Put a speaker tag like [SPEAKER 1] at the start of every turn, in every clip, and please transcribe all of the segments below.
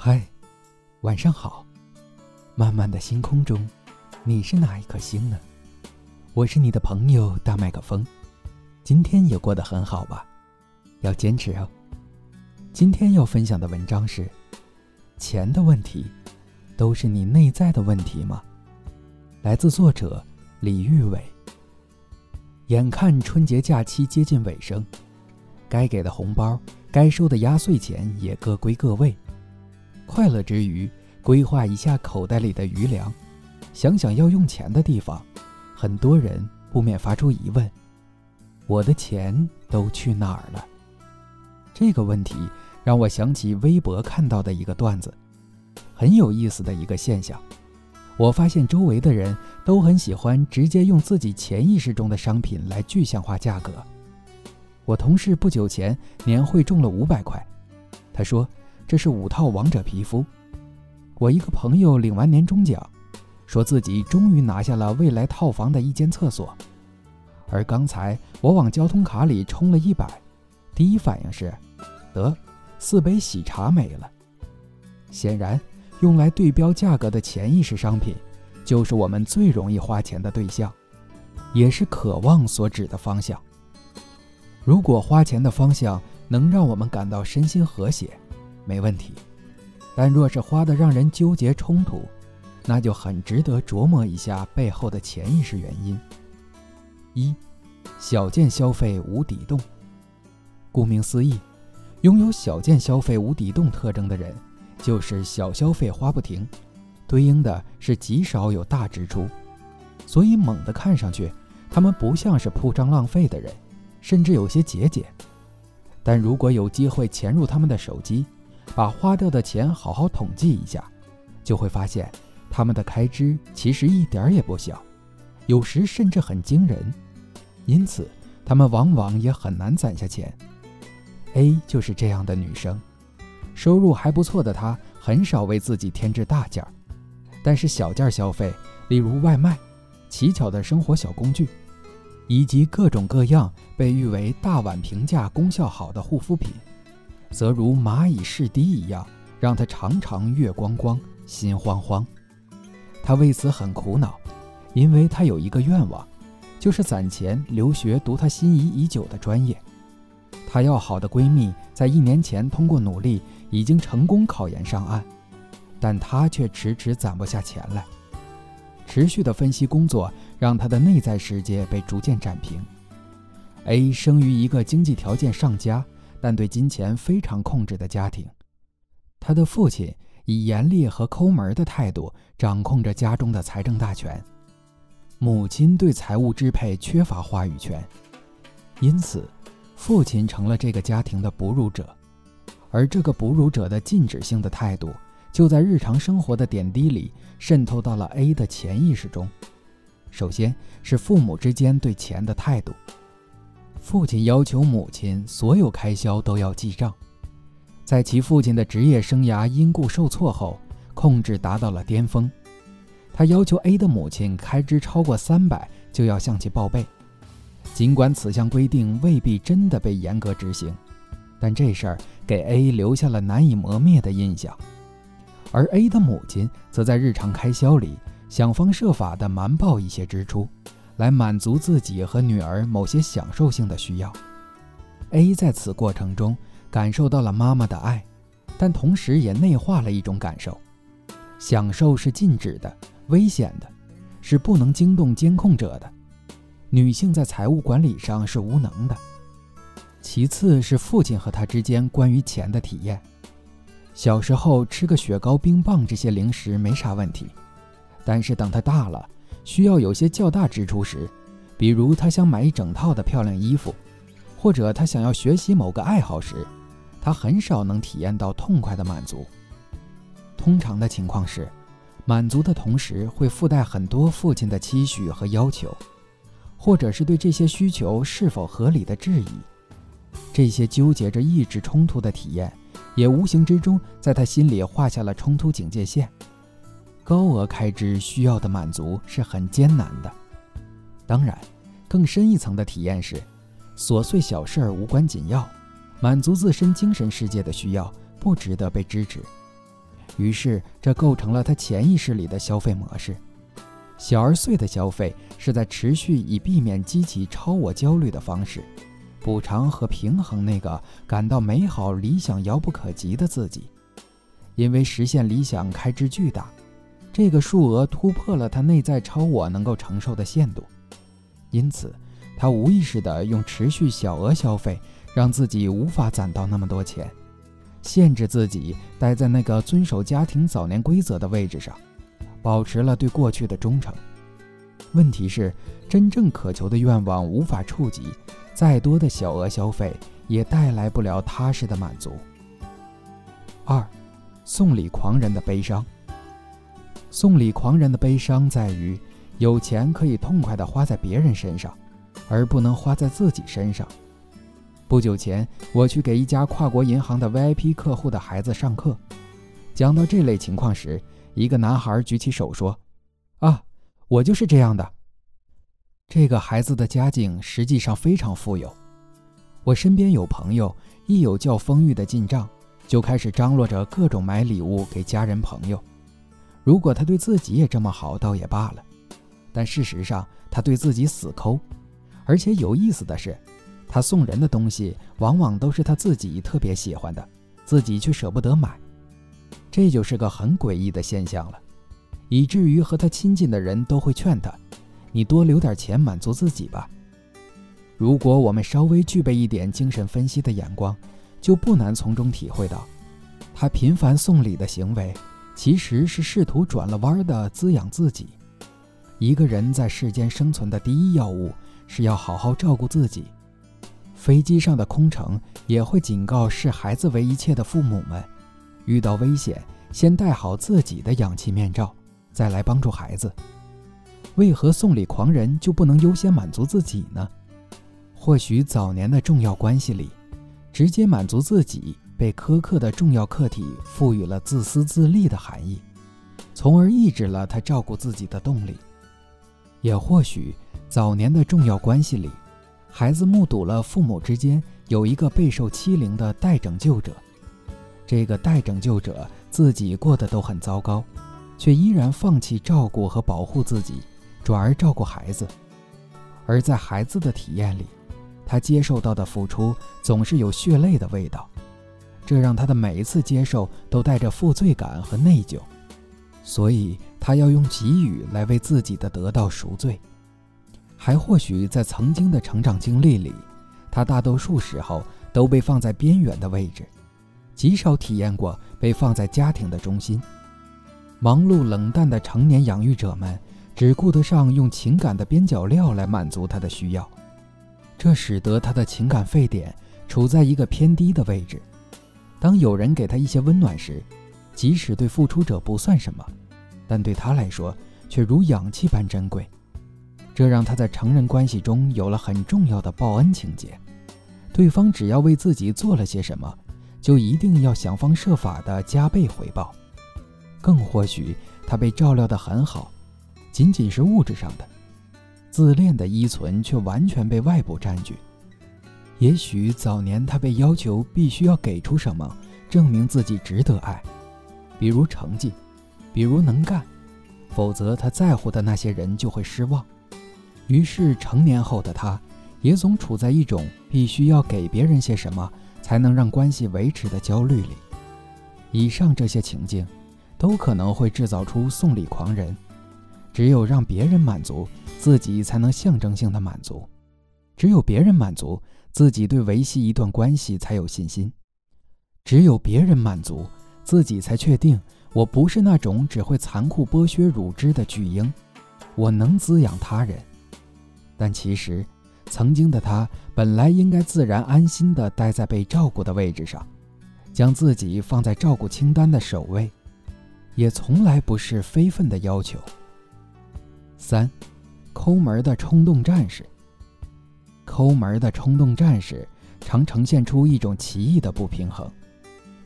[SPEAKER 1] 嗨，晚上好。漫漫的星空中，你是哪一颗星呢？我是你的朋友大麦克风。今天也过得很好吧？要坚持哦。今天要分享的文章是：钱的问题，都是你内在的问题吗？来自作者李玉伟。眼看春节假期接近尾声，该给的红包、该收的压岁钱也各归各位。快乐之余，规划一下口袋里的余粮，想想要用钱的地方，很多人不免发出疑问：我的钱都去哪儿了？这个问题让我想起微博看到的一个段子，很有意思的一个现象。我发现周围的人都很喜欢直接用自己潜意识中的商品来具象化价格。我同事不久前年会中了五百块，他说这是五套王者皮肤。我一个朋友领完年终奖，说自己终于拿下了未来套房的一间厕所。而刚才我往交通卡里充了一百，第一反应是，得四杯喜茶没了。显然。用来对标价格的潜意识商品，就是我们最容易花钱的对象，也是渴望所指的方向。如果花钱的方向能让我们感到身心和谐，没问题；但若是花的让人纠结冲突，那就很值得琢磨一下背后的潜意识原因。一，小件消费无底洞。顾名思义，拥有小件消费无底洞特征的人。就是小消费花不停，对应的是极少有大支出，所以猛地看上去，他们不像是铺张浪费的人，甚至有些节俭。但如果有机会潜入他们的手机，把花掉的钱好好统计一下，就会发现他们的开支其实一点也不小，有时甚至很惊人。因此，他们往往也很难攒下钱。A 就是这样的女生。收入还不错的她，很少为自己添置大件儿，但是小件消费，例如外卖、奇巧的生活小工具，以及各种各样被誉为大碗平价、功效好的护肤品，则如蚂蚁试滴一样，让他常常月光光、心慌慌。他为此很苦恼，因为他有一个愿望，就是攒钱留学读他心仪已久的专业。她要好的闺蜜在一年前通过努力已经成功考研上岸，但她却迟迟攒不下钱来。持续的分析工作让她的内在世界被逐渐展平。A 生于一个经济条件上佳，但对金钱非常控制的家庭，他的父亲以严厉和抠门的态度掌控着家中的财政大权，母亲对财务支配缺乏话语权，因此。父亲成了这个家庭的哺乳者，而这个哺乳者的禁止性的态度，就在日常生活的点滴里渗透到了 A 的潜意识中。首先是父母之间对钱的态度，父亲要求母亲所有开销都要记账，在其父亲的职业生涯因故受挫后，控制达到了巅峰。他要求 A 的母亲开支超过三百就要向其报备。尽管此项规定未必真的被严格执行，但这事儿给 A 留下了难以磨灭的印象。而 A 的母亲则在日常开销里想方设法地瞒报一些支出，来满足自己和女儿某些享受性的需要。A 在此过程中感受到了妈妈的爱，但同时也内化了一种感受：享受是禁止的、危险的，是不能惊动监控者的。女性在财务管理上是无能的。其次是父亲和她之间关于钱的体验。小时候吃个雪糕、冰棒这些零食没啥问题，但是等他大了，需要有些较大支出时，比如他想买一整套的漂亮衣服，或者他想要学习某个爱好时，他很少能体验到痛快的满足。通常的情况是，满足的同时会附带很多父亲的期许和要求。或者是对这些需求是否合理的质疑，这些纠结着意志冲突的体验，也无形之中在他心里画下了冲突警戒线。高额开支需要的满足是很艰难的。当然，更深一层的体验是，琐碎小事儿无关紧要，满足自身精神世界的需要不值得被支持。于是这构成了他潜意识里的消费模式。小而碎的消费是在持续以避免激起超我焦虑的方式，补偿和平衡那个感到美好理想遥不可及的自己。因为实现理想开支巨大，这个数额突破了他内在超我能够承受的限度，因此他无意识地用持续小额消费让自己无法攒到那么多钱，限制自己待在那个遵守家庭早年规则的位置上。保持了对过去的忠诚。问题是，真正渴求的愿望无法触及，再多的小额消费也带来不了踏实的满足。二，送礼狂人的悲伤。送礼狂人的悲伤在于，有钱可以痛快地花在别人身上，而不能花在自己身上。不久前，我去给一家跨国银行的 VIP 客户的孩子上课，讲到这类情况时。一个男孩举起手说：“啊，我就是这样的。”这个孩子的家境实际上非常富有。我身边有朋友，一有较丰裕的进账，就开始张罗着各种买礼物给家人朋友。如果他对自己也这么好，倒也罢了。但事实上，他对自己死抠。而且有意思的是，他送人的东西往往都是他自己特别喜欢的，自己却舍不得买。这就是个很诡异的现象了，以至于和他亲近的人都会劝他：“你多留点钱满足自己吧。”如果我们稍微具备一点精神分析的眼光，就不难从中体会到，他频繁送礼的行为，其实是试图转了弯的滋养自己。一个人在世间生存的第一要务是要好好照顾自己。飞机上的空乘也会警告视孩子为一切的父母们。遇到危险，先戴好自己的氧气面罩，再来帮助孩子。为何送礼狂人就不能优先满足自己呢？或许早年的重要关系里，直接满足自己被苛刻的重要客体赋予了自私自利的含义，从而抑制了他照顾自己的动力。也或许早年的重要关系里，孩子目睹了父母之间有一个备受欺凌的待拯救者。这个待拯救者自己过得都很糟糕，却依然放弃照顾和保护自己，转而照顾孩子。而在孩子的体验里，他接受到的付出总是有血泪的味道，这让他的每一次接受都带着负罪感和内疚，所以他要用给予来为自己的得到赎罪。还或许在曾经的成长经历里，他大多数时候都被放在边缘的位置。极少体验过被放在家庭的中心，忙碌冷淡的成年养育者们只顾得上用情感的边角料来满足他的需要，这使得他的情感沸点处在一个偏低的位置。当有人给他一些温暖时，即使对付出者不算什么，但对他来说却如氧气般珍贵。这让他在成人关系中有了很重要的报恩情节：对方只要为自己做了些什么。就一定要想方设法的加倍回报，更或许他被照料得很好，仅仅是物质上的，自恋的依存却完全被外部占据。也许早年他被要求必须要给出什么，证明自己值得爱，比如成绩，比如能干，否则他在乎的那些人就会失望。于是成年后的他，也总处在一种必须要给别人些什么。才能让关系维持的焦虑里，以上这些情境，都可能会制造出送礼狂人。只有让别人满足，自己才能象征性的满足；只有别人满足，自己对维系一段关系才有信心；只有别人满足，自己才确定我不是那种只会残酷剥削乳汁的巨婴，我能滋养他人。但其实。曾经的他本来应该自然安心地待在被照顾的位置上，将自己放在照顾清单的首位，也从来不是非分的要求。三，抠门的冲动战士。抠门的冲动战士常呈现出一种奇异的不平衡，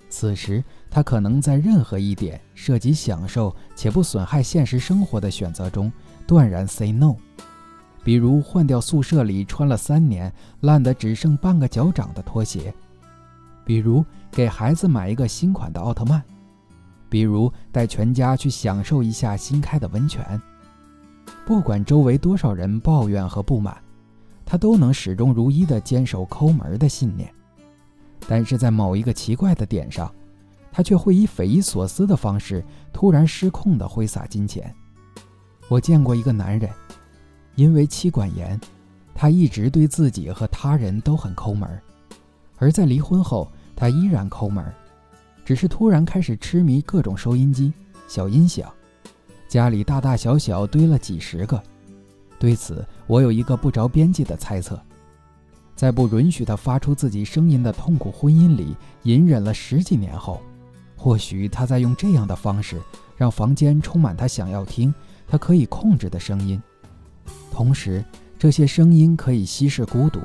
[SPEAKER 1] 此时他可能在任何一点涉及享受且不损害现实生活的选择中断然 say no。比如换掉宿舍里穿了三年烂得只剩半个脚掌的拖鞋，比如给孩子买一个新款的奥特曼，比如带全家去享受一下新开的温泉。不管周围多少人抱怨和不满，他都能始终如一地坚守抠门的信念。但是在某一个奇怪的点上，他却会以匪夷所思的方式突然失控地挥洒金钱。我见过一个男人，因为妻管严，他一直对自己和他人都很抠门，而在离婚后，他依然抠门。只是突然开始痴迷各种收音机、小音响，家里大大小小堆了几十个。对此，我有一个不着边际的猜测：在不允许他发出自己声音的痛苦婚姻里隐忍了十几年后，或许他在用这样的方式让房间充满他想要听、他可以控制的声音，同时这些声音可以稀释孤独。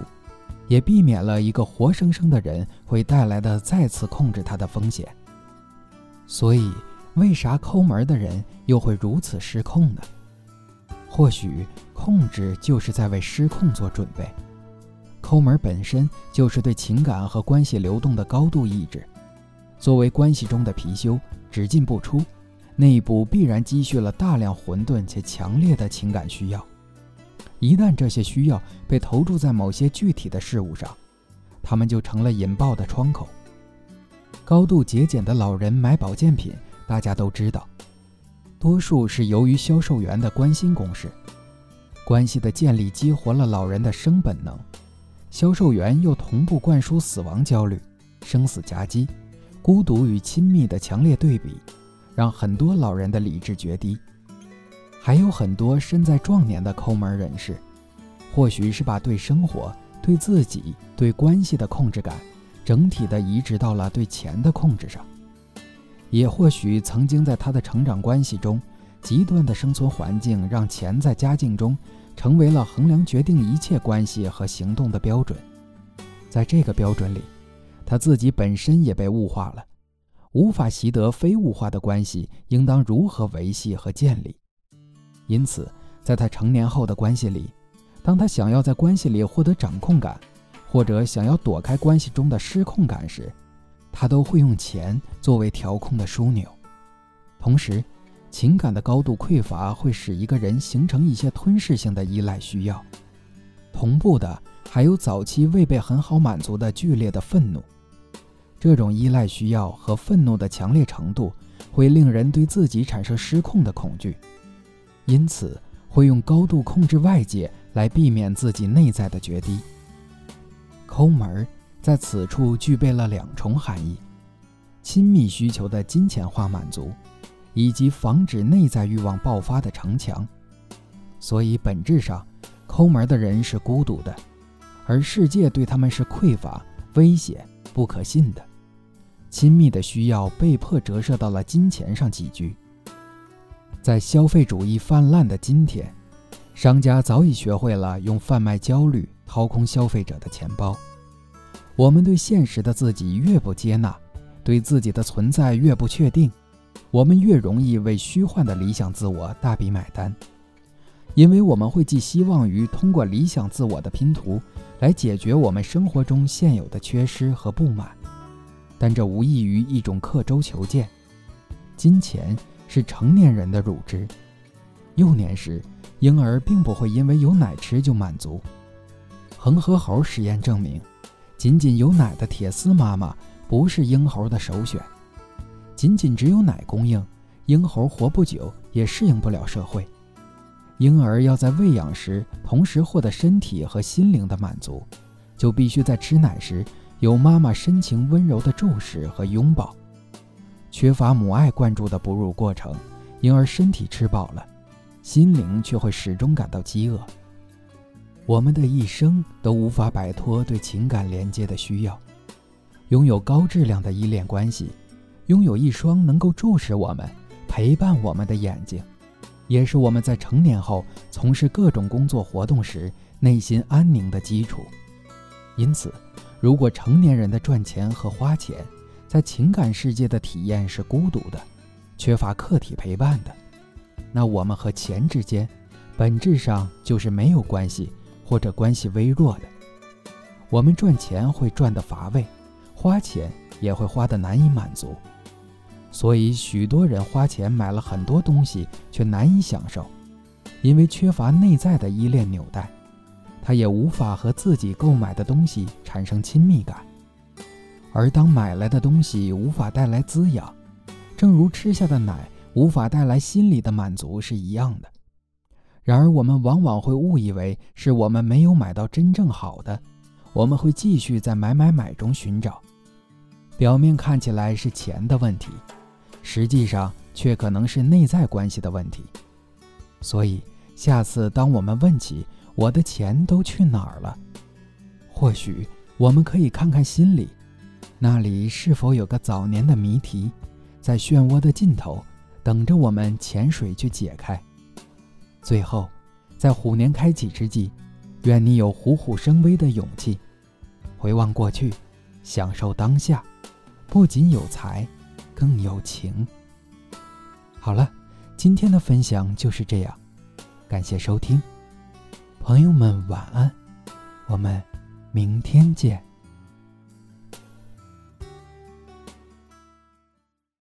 [SPEAKER 1] 也避免了一个活生生的人会带来的再次控制他的风险。所以，为啥抠门的人又会如此失控呢？或许，控制就是在为失控做准备。抠门本身就是对情感和关系流动的高度抑制。作为关系中的貔貅，只进不出，内部必然积蓄了大量混沌且强烈的情感需要。一旦这些需要被投注在某些具体的事物上，他们就成了引爆的窗口。高度节俭的老人买保健品，大家都知道，多数是由于销售员的关心攻势。关系的建立激活了老人的生本能，销售员又同步灌输死亡焦虑、生死夹击、孤独与亲密的强烈对比，让很多老人的理智决堤。还有很多身在壮年的抠门人士，或许是把对生活、对自己、对关系的控制感，整体的移植到了对钱的控制上；也或许曾经在他的成长关系中，极端的生存环境让钱在家境中成为了衡量决定一切关系和行动的标准。在这个标准里，他自己本身也被物化了，无法习得非物化的关系应当如何维系和建立。因此，在他成年后的关系里，当他想要在关系里获得掌控感，或者想要躲开关系中的失控感时，他都会用钱作为调控的枢纽。同时，情感的高度匮乏会使一个人形成一些吞噬性的依赖需要。同步的还有早期未被很好满足的剧烈的愤怒。这种依赖需要和愤怒的强烈程度，会令人对自己产生失控的恐惧。因此，会用高度控制外界来避免自己内在的决堤。抠门儿在此处具备了两重含义：亲密需求的金钱化满足，以及防止内在欲望爆发的城墙。所以，本质上，抠门的人是孤独的，而世界对他们是匮乏、危险、不可信的。亲密的需要被迫折射到了金钱上寄居。在消费主义泛滥的今天，商家早已学会了用贩卖焦虑掏空消费者的钱包。我们对现实的自己越不接纳，对自己的存在越不确定，我们越容易为虚幻的理想自我大笔买单。因为我们会寄希望于通过理想自我的拼图来解决我们生活中现有的缺失和不满，但这无异于一种刻舟求剑。金钱。是成年人的乳汁。幼年时，婴儿并不会因为有奶吃就满足。恒河猴实验证明，仅仅有奶的铁丝妈妈不是婴猴的首选。仅仅只有奶供应，婴猴活不久，也适应不了社会。婴儿要在喂养时同时获得身体和心灵的满足，就必须在吃奶时有妈妈深情温柔的注视和拥抱。缺乏母爱灌注的哺乳过程，婴儿身体吃饱了，心灵却会始终感到饥饿。我们的一生都无法摆脱对情感连接的需要，拥有高质量的依恋关系，拥有一双能够注视我们、陪伴我们的眼睛，也是我们在成年后从事各种工作活动时内心安宁的基础。因此，如果成年人的赚钱和花钱，在情感世界的体验是孤独的，缺乏客体陪伴的。那我们和钱之间，本质上就是没有关系，或者关系微弱的。我们赚钱会赚得乏味，花钱也会花得难以满足。所以许多人花钱买了很多东西，却难以享受，因为缺乏内在的依恋纽带，他也无法和自己购买的东西产生亲密感。而当买来的东西无法带来滋养，正如吃下的奶无法带来心理的满足是一样的。然而，我们往往会误以为是我们没有买到真正好的，我们会继续在买买买中寻找。表面看起来是钱的问题，实际上却可能是内在关系的问题。所以，下次当我们问起我的钱都去哪儿了，或许我们可以看看心里，那里是否有个早年的谜题，在漩涡的尽头，等着我们潜水去解开。最后，在虎年开启之际，愿你有虎虎生威的勇气，回望过去，享受当下，不仅有才，更有情。好了，今天的分享就是这样，感谢收听，朋友们晚安，我们明天见。